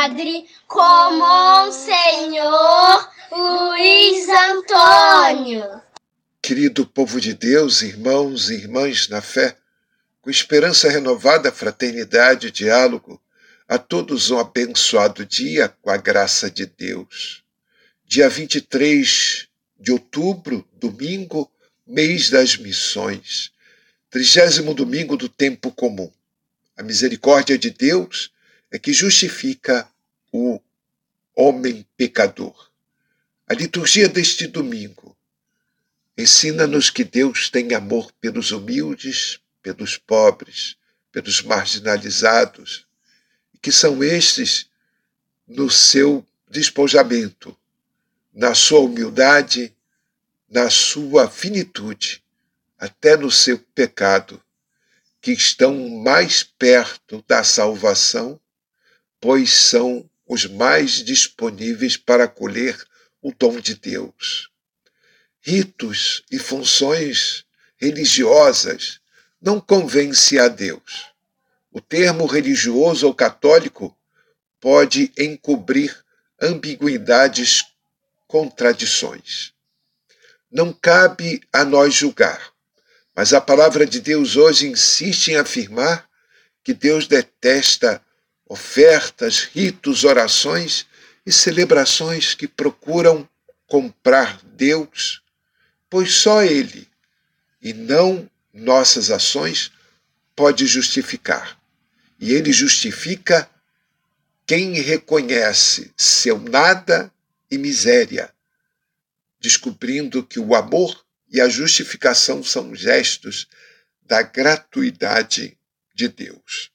Padre com Monsenhor Luiz Antônio. Querido povo de Deus, irmãos e irmãs na fé, com esperança renovada, fraternidade e diálogo, a todos um abençoado dia com a graça de Deus. Dia 23 de outubro, domingo, mês das missões, trigésimo domingo do tempo comum. A misericórdia de Deus é que justifica o homem pecador. A liturgia deste domingo ensina-nos que Deus tem amor pelos humildes, pelos pobres, pelos marginalizados, que são estes no seu despojamento, na sua humildade, na sua finitude, até no seu pecado, que estão mais perto da salvação, pois são os mais disponíveis para acolher o dom de Deus. Ritos e funções religiosas não convencem a Deus o termo religioso ou católico pode encobrir ambiguidades, contradições. Não cabe a nós julgar, mas a palavra de Deus hoje insiste em afirmar que Deus detesta ofertas, ritos, orações e celebrações que procuram comprar Deus, pois só Ele, e não nossas ações, pode justificar. E ele justifica quem reconhece seu nada e miséria, descobrindo que o amor e a justificação são gestos da gratuidade de Deus.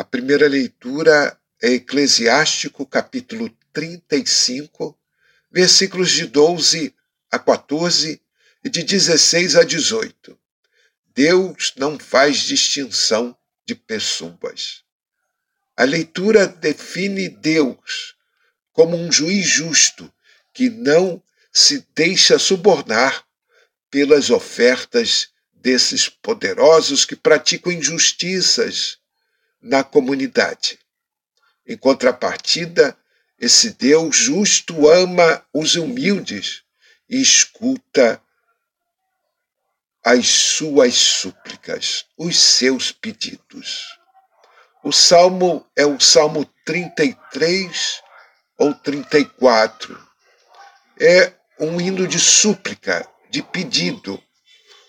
A primeira leitura é Eclesiástico, capítulo 35, versículos de 12 a 14 e de 16 a 18. Deus não faz distinção de pessoas. A leitura define Deus como um juiz justo que não se deixa subornar pelas ofertas desses poderosos que praticam injustiças na comunidade. Em contrapartida, esse Deus justo ama os humildes e escuta as suas súplicas, os seus pedidos. O salmo é o salmo 33 ou 34. É um hino de súplica, de pedido.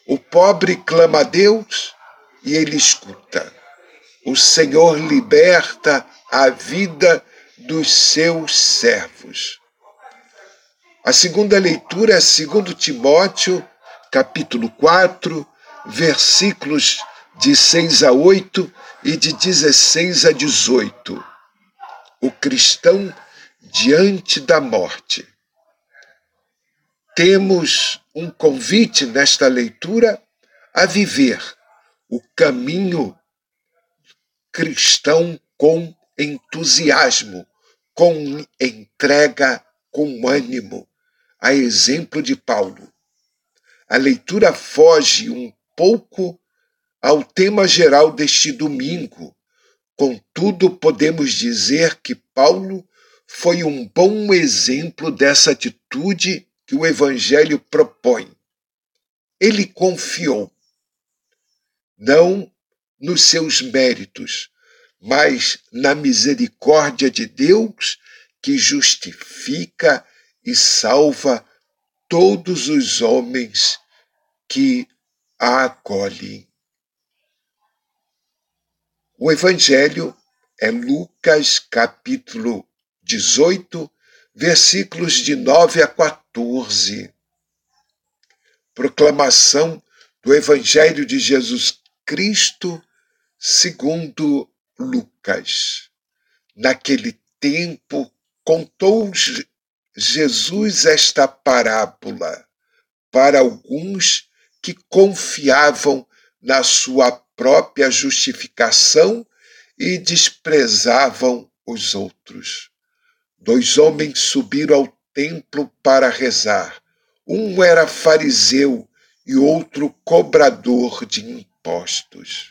O pobre clama a Deus e ele escuta. O Senhor liberta a vida dos seus servos. A segunda leitura é segundo Timóteo capítulo 4, versículos de 6 a 8 e de 16 a 18. O cristão diante da morte. Temos um convite nesta leitura a viver o caminho cristão com entusiasmo, com entrega, com ânimo, a exemplo de Paulo a leitura foge um pouco ao tema geral deste domingo. Contudo, podemos dizer que Paulo foi um bom exemplo dessa atitude que o Evangelho propõe. Ele confiou, não nos seus méritos, mas na misericórdia de Deus que justifica e salva todos os homens que a acolhem. O Evangelho é Lucas capítulo 18, versículos de 9 a 14. Proclamação do Evangelho de Jesus Cristo segundo Lucas. Naquele tempo, contou Jesus esta parábola para alguns que confiavam na sua própria justificação e desprezavam os outros. Dois homens subiram ao templo para rezar. Um era fariseu e outro cobrador de impostos.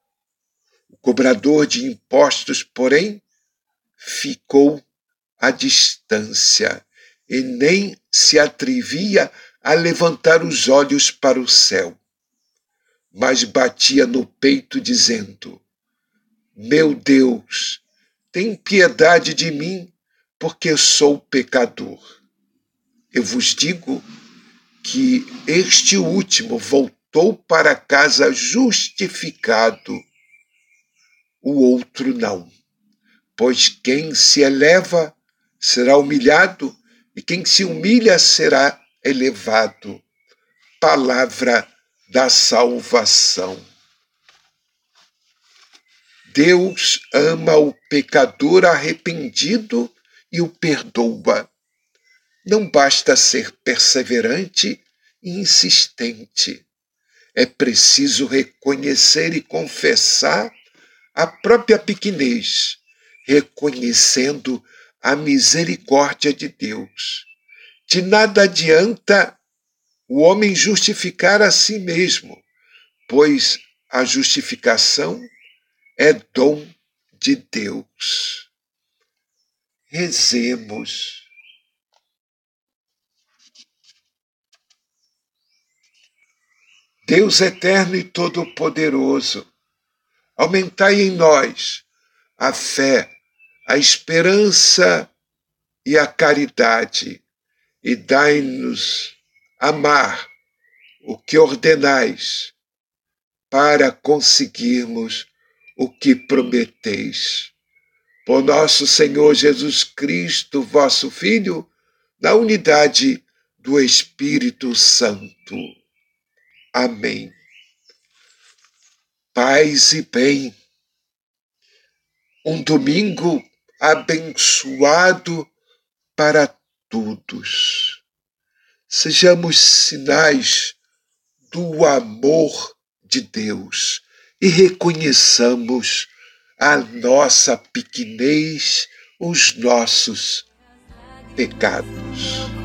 O cobrador de impostos, porém, ficou à distância e nem se atrevia a levantar os olhos para o céu, mas batia no peito, dizendo: Meu Deus, tem piedade de mim, porque sou pecador. Eu vos digo que este último voltou para casa justificado, o outro não. Pois quem se eleva será humilhado, e quem se humilha será elevado. Palavra da salvação. Deus ama o pecador arrependido e o perdoa. Não basta ser perseverante e insistente. É preciso reconhecer e confessar a própria pequenez, reconhecendo a misericórdia de Deus. De nada adianta o homem justificar a si mesmo, pois a justificação é dom de Deus. Rezemos. Deus eterno e todo-poderoso, aumentai em nós a fé, a esperança e a caridade, e dai-nos amar o que ordenais, para conseguirmos o que prometeis. Por nosso Senhor Jesus Cristo, vosso Filho, na unidade do Espírito Santo. Amém. Paz e bem. Um domingo abençoado para todos. Sejamos sinais do amor de Deus e reconheçamos a nossa pequenez, os nossos pecados.